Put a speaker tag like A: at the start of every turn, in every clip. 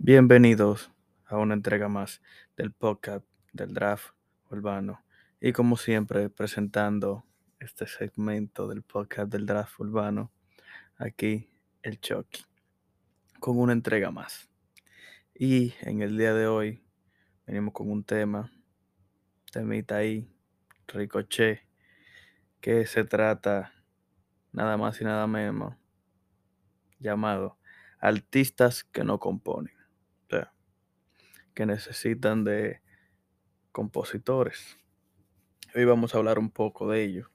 A: Bienvenidos a una entrega más del podcast del draft urbano. Y como siempre, presentando este segmento del podcast del draft urbano, aquí el Chucky, con una entrega más. Y en el día de hoy venimos con un tema, temita ahí, ricoche, que se trata nada más y nada menos llamado artistas que no componen. Que necesitan de compositores. Hoy vamos a hablar un poco de ellos,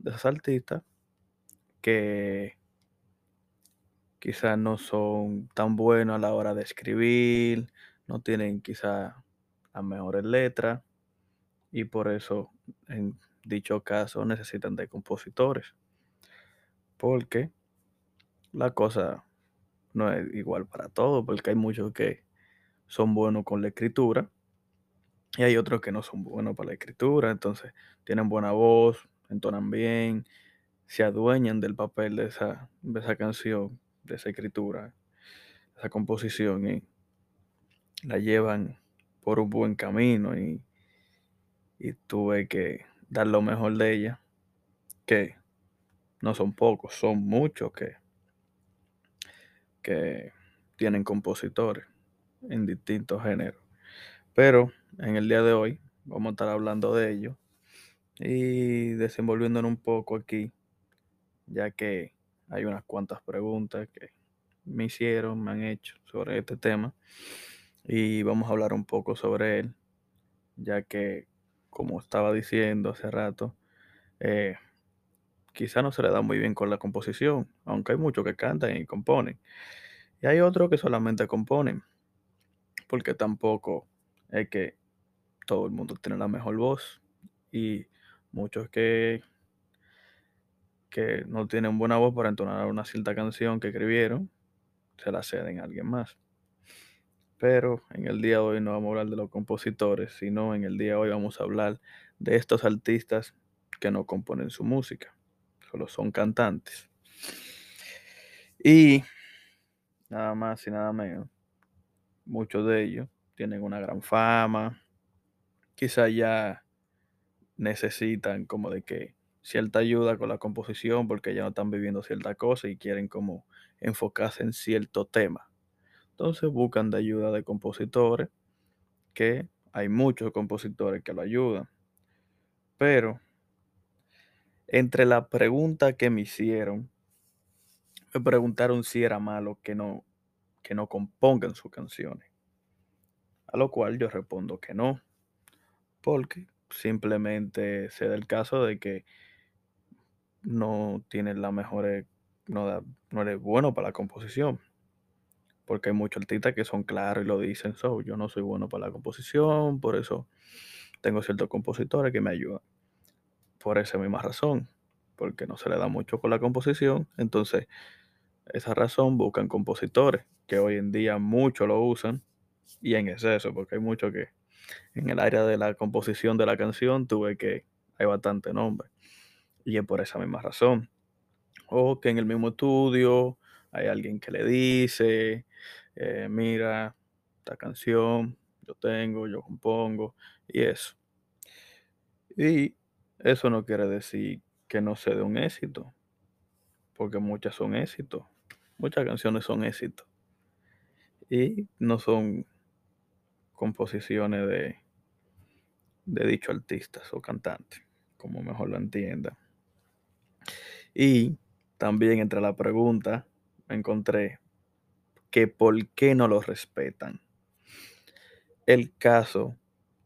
A: de esos artistas que quizás no son tan buenos a la hora de escribir, no tienen quizás las mejores letras y por eso en dicho caso necesitan de compositores. Porque la cosa no es igual para todos, porque hay muchos que son buenos con la escritura y hay otros que no son buenos para la escritura, entonces tienen buena voz, entonan bien, se adueñan del papel de esa, de esa canción, de esa escritura, esa composición y la llevan por un buen camino y, y tuve que dar lo mejor de ella, que no son pocos, son muchos que, que tienen compositores en distintos géneros. Pero en el día de hoy vamos a estar hablando de ello y desenvolviéndonos un poco aquí, ya que hay unas cuantas preguntas que me hicieron, me han hecho sobre este tema y vamos a hablar un poco sobre él, ya que, como estaba diciendo hace rato, eh, quizá no se le da muy bien con la composición, aunque hay muchos que cantan y componen. Y hay otros que solamente componen, porque tampoco es que todo el mundo tiene la mejor voz y muchos que, que no tienen buena voz para entonar una cierta canción que escribieron, se la ceden a alguien más. Pero en el día de hoy no vamos a hablar de los compositores, sino en el día de hoy vamos a hablar de estos artistas que no componen su música, solo son cantantes. Y nada más y nada menos, muchos de ellos tienen una gran fama, quizá ya necesitan como de que cierta ayuda con la composición porque ya no están viviendo cierta cosa y quieren como enfocarse en cierto tema. Entonces buscan de ayuda de compositores, que hay muchos compositores que lo ayudan. Pero entre la pregunta que me hicieron, me preguntaron si era malo que no, que no compongan sus canciones. A lo cual yo respondo que no, porque simplemente se da el caso de que no tienen la mejor, no, da, no eres bueno para la composición porque hay muchos artistas que son claros y lo dicen, so, yo no soy bueno para la composición, por eso tengo ciertos compositores que me ayudan. Por esa misma razón, porque no se le da mucho con la composición, entonces esa razón buscan compositores, que hoy en día muchos lo usan, y en exceso, porque hay muchos que en el área de la composición de la canción tuve que hay bastante nombre, y es por esa misma razón. O que en el mismo estudio hay alguien que le dice, eh, mira, esta canción yo tengo, yo compongo y eso. Y eso no quiere decir que no se dé un éxito, porque muchas son éxitos, muchas canciones son éxitos y no son composiciones de, dicho artistas o cantantes, como mejor lo entienda. Y también entre la pregunta encontré que por qué no lo respetan. El caso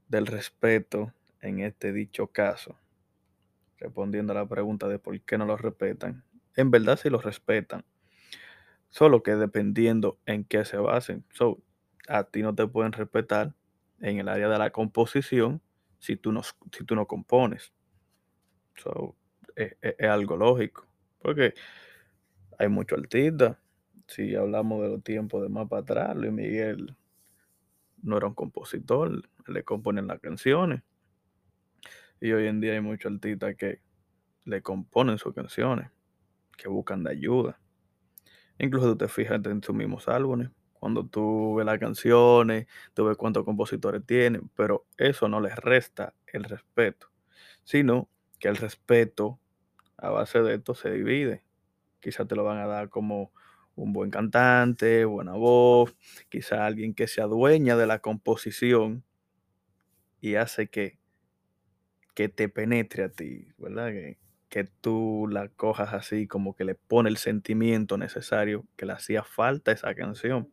A: del respeto en este dicho caso, respondiendo a la pregunta de por qué no lo respetan, en verdad sí lo respetan, solo que dependiendo en qué se basen. So, a ti no te pueden respetar en el área de la composición si tú no, si tú no compones. So, es, es, es algo lógico, porque hay muchos artistas si hablamos de los tiempos de más para atrás, Luis Miguel no era un compositor, le componen las canciones. Y hoy en día hay muchos artistas que le componen sus canciones, que buscan de ayuda. Incluso tú te fijas en sus mismos álbumes, Cuando tú ves las canciones, tú ves cuántos compositores tienen, pero eso no les resta el respeto, sino que el respeto a base de esto se divide. Quizás te lo van a dar como un buen cantante, buena voz, quizá alguien que se adueña de la composición y hace que, que te penetre a ti, ¿verdad? Que, que tú la cojas así, como que le pone el sentimiento necesario que le hacía falta esa canción.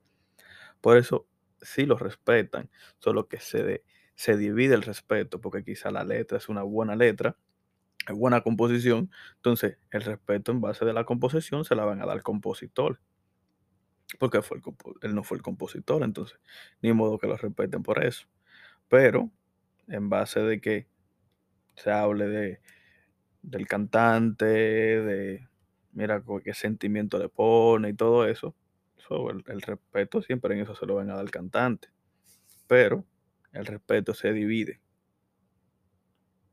A: Por eso sí lo respetan, solo que se, se divide el respeto, porque quizá la letra es una buena letra, es buena composición, entonces el respeto en base de la composición se la van a dar al compositor, porque fue el él no fue el compositor, entonces ni modo que lo respeten por eso. Pero en base de que se hable de, del cantante, de mira qué sentimiento le pone y todo eso, so, el, respeto siempre en eso se lo van a dar al cantante. Pero el respeto se divide,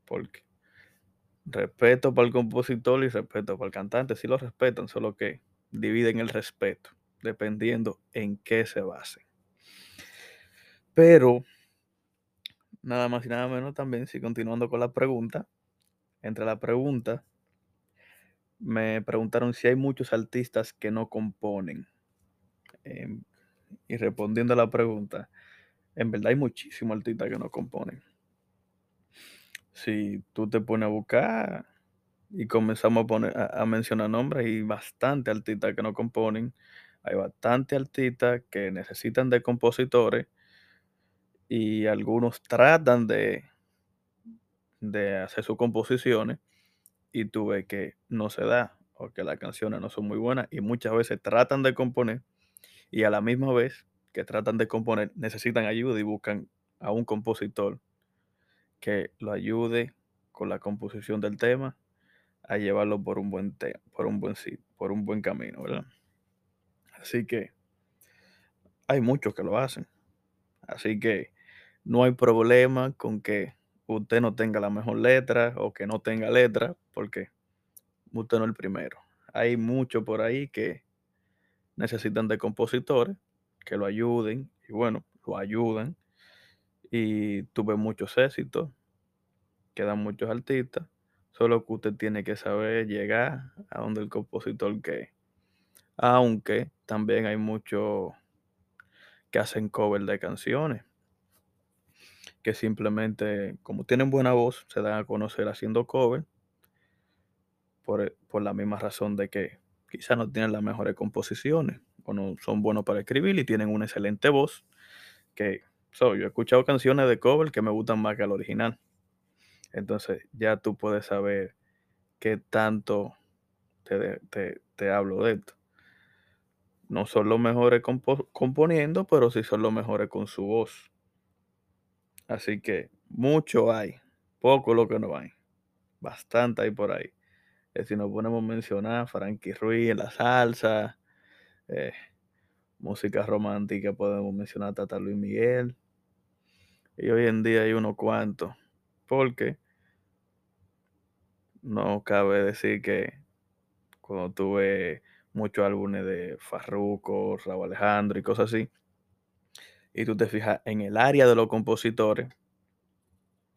A: porque respeto para el compositor y respeto para el cantante, sí lo respetan, solo que dividen el respeto, dependiendo en qué se base. Pero, nada más y nada menos también, si continuando con la pregunta, entre la pregunta, me preguntaron si hay muchos artistas que no componen. Em, y respondiendo a la pregunta, en verdad hay muchísimos artistas que no componen. Si tú te pones a buscar y comenzamos a, poner, a, mencionar nombres, hay bastante artistas que no componen, hay bastante artistas que necesitan de compositores y algunos tratan de, de hacer sus composiciones y tú ves que no se da o que las canciones no son muy buenas y muchas veces tratan de componer y a la misma vez que tratan de componer necesitan ayuda y buscan a un compositor que lo ayude con la composición del tema a llevarlo por un buen te- por un buen por un buen camino, ¿verdad? Así que hay muchos que lo hacen. Así que no hay problema con que usted no tenga la mejor letra o que no tenga letra, porque usted no es el primero. Hay muchos por ahí que necesitan de compositores que lo ayuden y bueno, lo ayudan y tuve muchos éxitos, quedan muchos artistas, solo que usted tiene que saber llegar a donde el compositor que aunque también hay muchos que hacen cover de canciones, que simplemente como tienen buena voz, se dan a conocer haciendo cover por, por la misma razón de que quizás no tienen las mejores composiciones o no son buenos para escribir y tienen una excelente voz que yo he escuchado canciones de cover que me gustan más que el original. Entonces ya tú puedes saber qué tanto te, te, te hablo de esto. No son los mejores compo- componiendo, pero sí son los mejores con su voz. Así que mucho hay, poco lo que no hay. Bastante hay por ahí. Eh, si nos ponemos a mencionar Frankie Ruiz en la salsa, eh, música romántica, podemos mencionar a Tata Luis Miguel. Y hoy en día hay unos cuantos. Porque no cabe decir que cuando tuve muchos álbumes de Farruko, Raúl Alejandro y cosas así, y tú te fijas en el área de los compositores,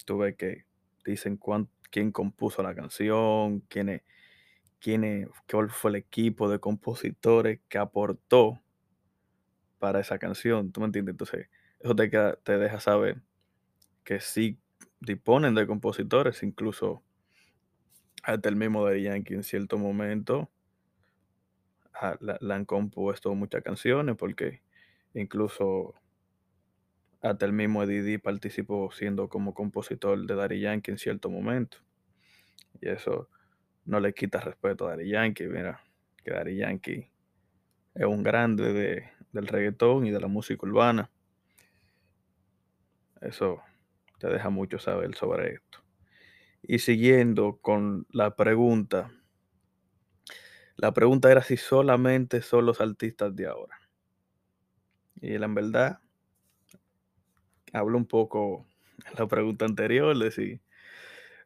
A: tú ves que dicen cuán- quién compuso la canción, quién quién es- cuál fue el equipo de compositores que aportó para esa canción, ¿tú me entiendes? Entonces, eso te, te deja saber que sí disponen de compositores, incluso hasta el mismo de Yankee en cierto momento ah, le han compuesto muchas canciones porque incluso hasta el mismo Eddie D participó siendo como compositor de Daddy Yankee en cierto momento. Y eso no le quita respeto a Daddy Yankee. Mira, que Daddy Yankee es un grande de- del reggaetón y de la música urbana. Eso te deja mucho saber sobre esto. Y siguiendo con la pregunta, la pregunta era si solamente son los artistas de ahora. Y en verdad, hablo un poco en la pregunta anterior, de si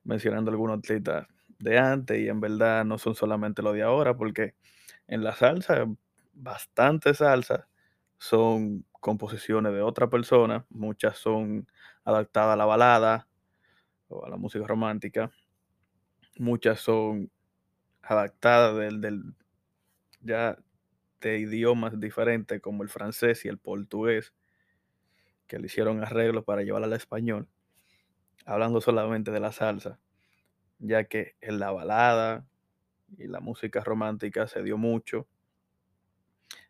A: mencionando algunos artistas de antes y en verdad no son solamente los de ahora, porque en la salsa, bastante salsa, son composiciones de otra persona, muchas son adaptadas a la balada o a la música romántica, muchas son adaptadas del, del ya de idiomas diferentes como el francés y el portugués, que le hicieron arreglos para llevarla al español, hablando solamente de la salsa, ya que en la balada y la música romántica se dio mucho,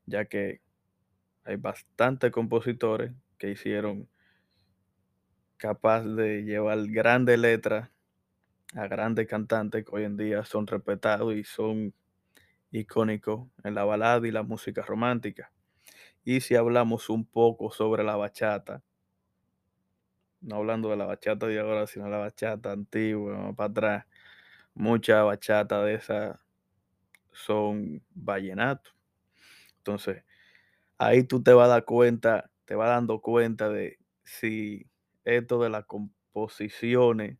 A: ya que hay bastantes compositores que hicieron capaz de llevar grandes letras a grandes cantantes que hoy en día son respetados y son icónicos en la balada y la música romántica. Y si hablamos un poco sobre la bachata, no hablando de la bachata de ahora, sino la bachata antigua, para atrás, mucha bachata de esas son vallenatos. Entonces, ahí tú te vas a dar cuenta, te vas dando cuenta de si esto de las composiciones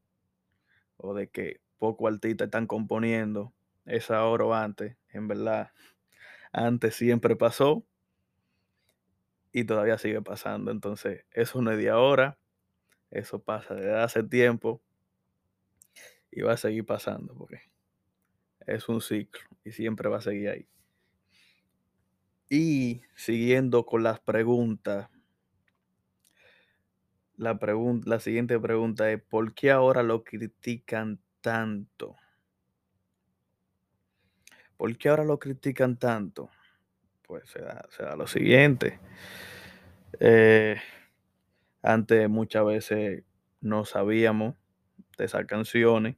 A: o de que poco artistas están componiendo es ahora o antes, en verdad, antes siempre pasó y todavía sigue pasando. Entonces, eso no es de ahora, eso pasa desde hace tiempo y va a seguir pasando porque es un ciclo y siempre va a seguir ahí. Y siguiendo con las preguntas, la, pregunta, la siguiente pregunta es, ¿por qué ahora lo critican tanto? ¿Por qué ahora lo critican tanto? Pues se da, se da lo siguiente. Eh, antes muchas veces no sabíamos de esas canciones,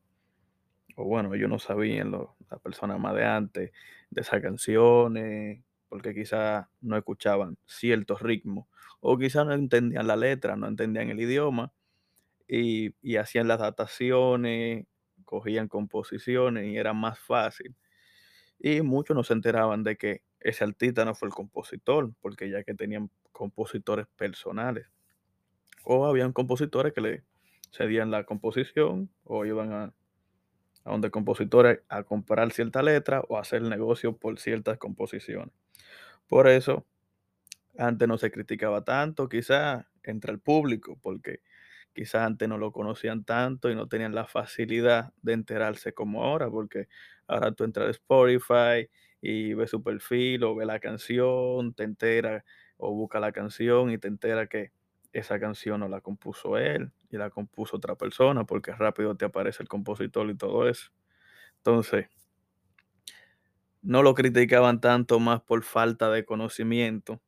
A: o bueno, ellos no sabían, lo, las personas más de antes, de esas canciones, porque quizás no escuchaban ciertos ritmos, o quizás no entendían la letra, no entendían el idioma, y, y hacían las adaptaciones, cogían composiciones y era más fácil. Y muchos no se enteraban de que ese artista no fue el compositor, porque ya que tenían compositores personales. O habían compositores que le cedían la composición o iban a, donde compositores a comprar cierta letra o a hacer negocio por ciertas composiciones. Por eso, antes no se criticaba tanto, quizás entre el público, porque quizás antes no lo conocían tanto y no tenían la facilidad de enterarse como ahora, porque ahora tú entras a Spotify y ves su perfil o ves la canción, te entera o busca la canción y te entera que esa canción no la compuso él y la compuso otra persona, porque rápido te aparece el compositor y todo eso. Entonces, no lo criticaban tanto más por falta de conocimiento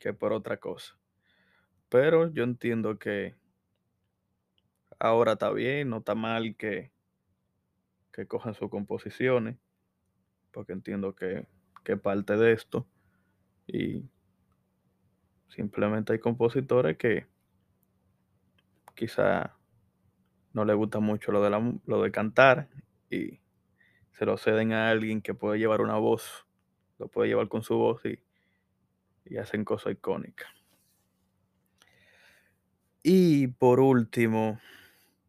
A: que por otra cosa. Pero yo entiendo que ahora está bien, no está mal que, que cojan sus composiciones, porque entiendo que, parte de esto. Y simplemente hay compositores que quizá no les gusta mucho lo de, lo de cantar y se lo ceden a alguien que puede llevar una voz, lo puede llevar con su voz y, y hacen cosas icónicas. Y por último,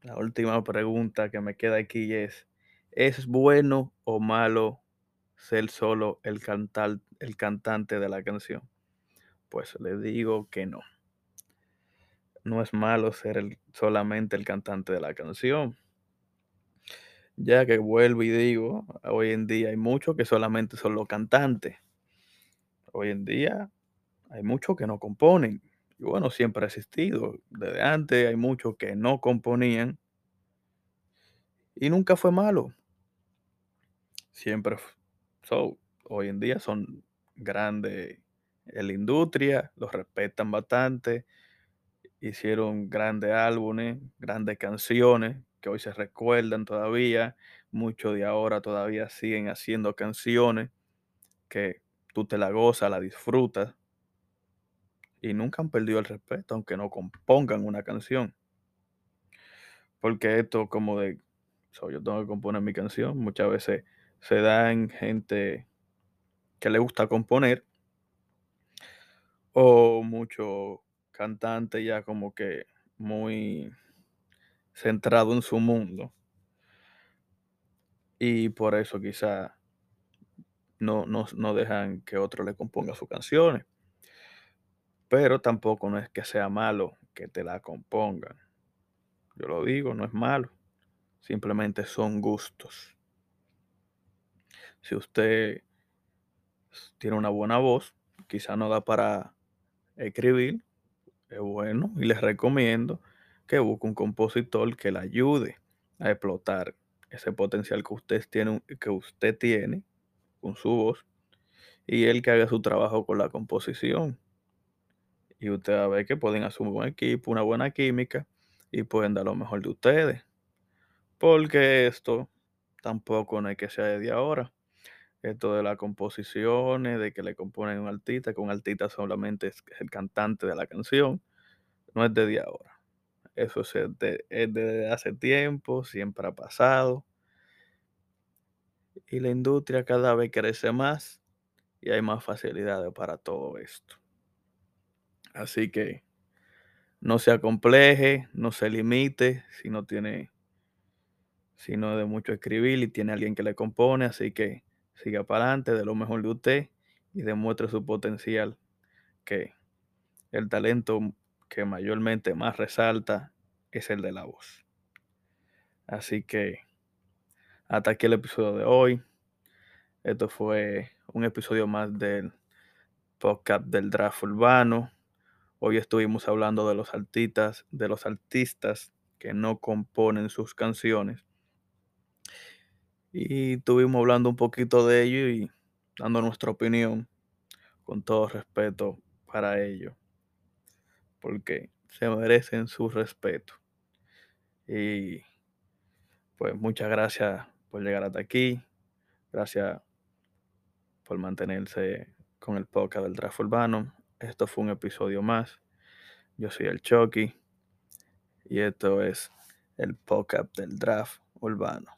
A: la última pregunta que me queda aquí es, ¿es bueno o malo ser solo el, cantar, el cantante de la canción? Pues le digo que no. No es malo ser el, solamente el cantante de la canción. Ya que vuelvo y digo, hoy en día hay muchos que solamente son los cantantes. Hoy en día hay muchos que no componen. Y bueno, siempre ha existido. Desde antes hay muchos que no componían. Y nunca fue malo. Siempre. So, hoy en día son grandes en la industria, los respetan bastante. Hicieron grandes álbumes, grandes canciones que hoy se recuerdan todavía. Muchos de ahora todavía siguen haciendo canciones que tú te la gozas, la disfrutas y nunca han perdido el respeto, aunque no compongan una canción. Porque esto como de, so, yo tengo que componer mi canción, muchas veces se da en gente que le gusta componer o mucho cantante ya como que muy centrado en su mundo. Y por eso quizá no, no, no dejan que otro le componga sus canciones. Pero tampoco no es que sea malo que te la compongan. Yo lo digo, no es malo. Simplemente son gustos. Si usted tiene una buena voz, quizá no da para escribir, es bueno y les recomiendo que busque un compositor que le ayude a explotar ese potencial que usted tiene, que usted tiene con su voz y él que haga su trabajo con la composición. Y usted va a ver que pueden hacer un buen equipo, una buena química y pueden dar lo mejor de ustedes. Porque esto tampoco no hay que sea de ahora. Esto de las composiciones, de que le componen un artista, que un artista solamente es el cantante de la canción, no es de ahora. Eso es de, es de hace tiempo, siempre ha pasado. Y la industria cada vez crece más y hay más facilidades para todo esto. Así que no se acompleje, no se limite si no tiene, si no es de mucho escribir y tiene alguien que le compone. Así que siga para adelante, de lo mejor de usted y demuestre su potencial, que el talento que mayormente más resalta es el de la voz. Así que hasta aquí el episodio de hoy. Esto fue un episodio más del podcast del draft urbano. Hoy estuvimos hablando de los artistas, de los artistas que no componen sus canciones. Y estuvimos hablando un poquito de ello y dando nuestra opinión con todo respeto para ellos. Porque se merecen su respeto. Y pues muchas gracias por llegar hasta aquí. Gracias por mantenerse con el podcast del draft urbano. Esto fue un episodio más. Yo soy el Chucky y esto es el podcast del draft urbano.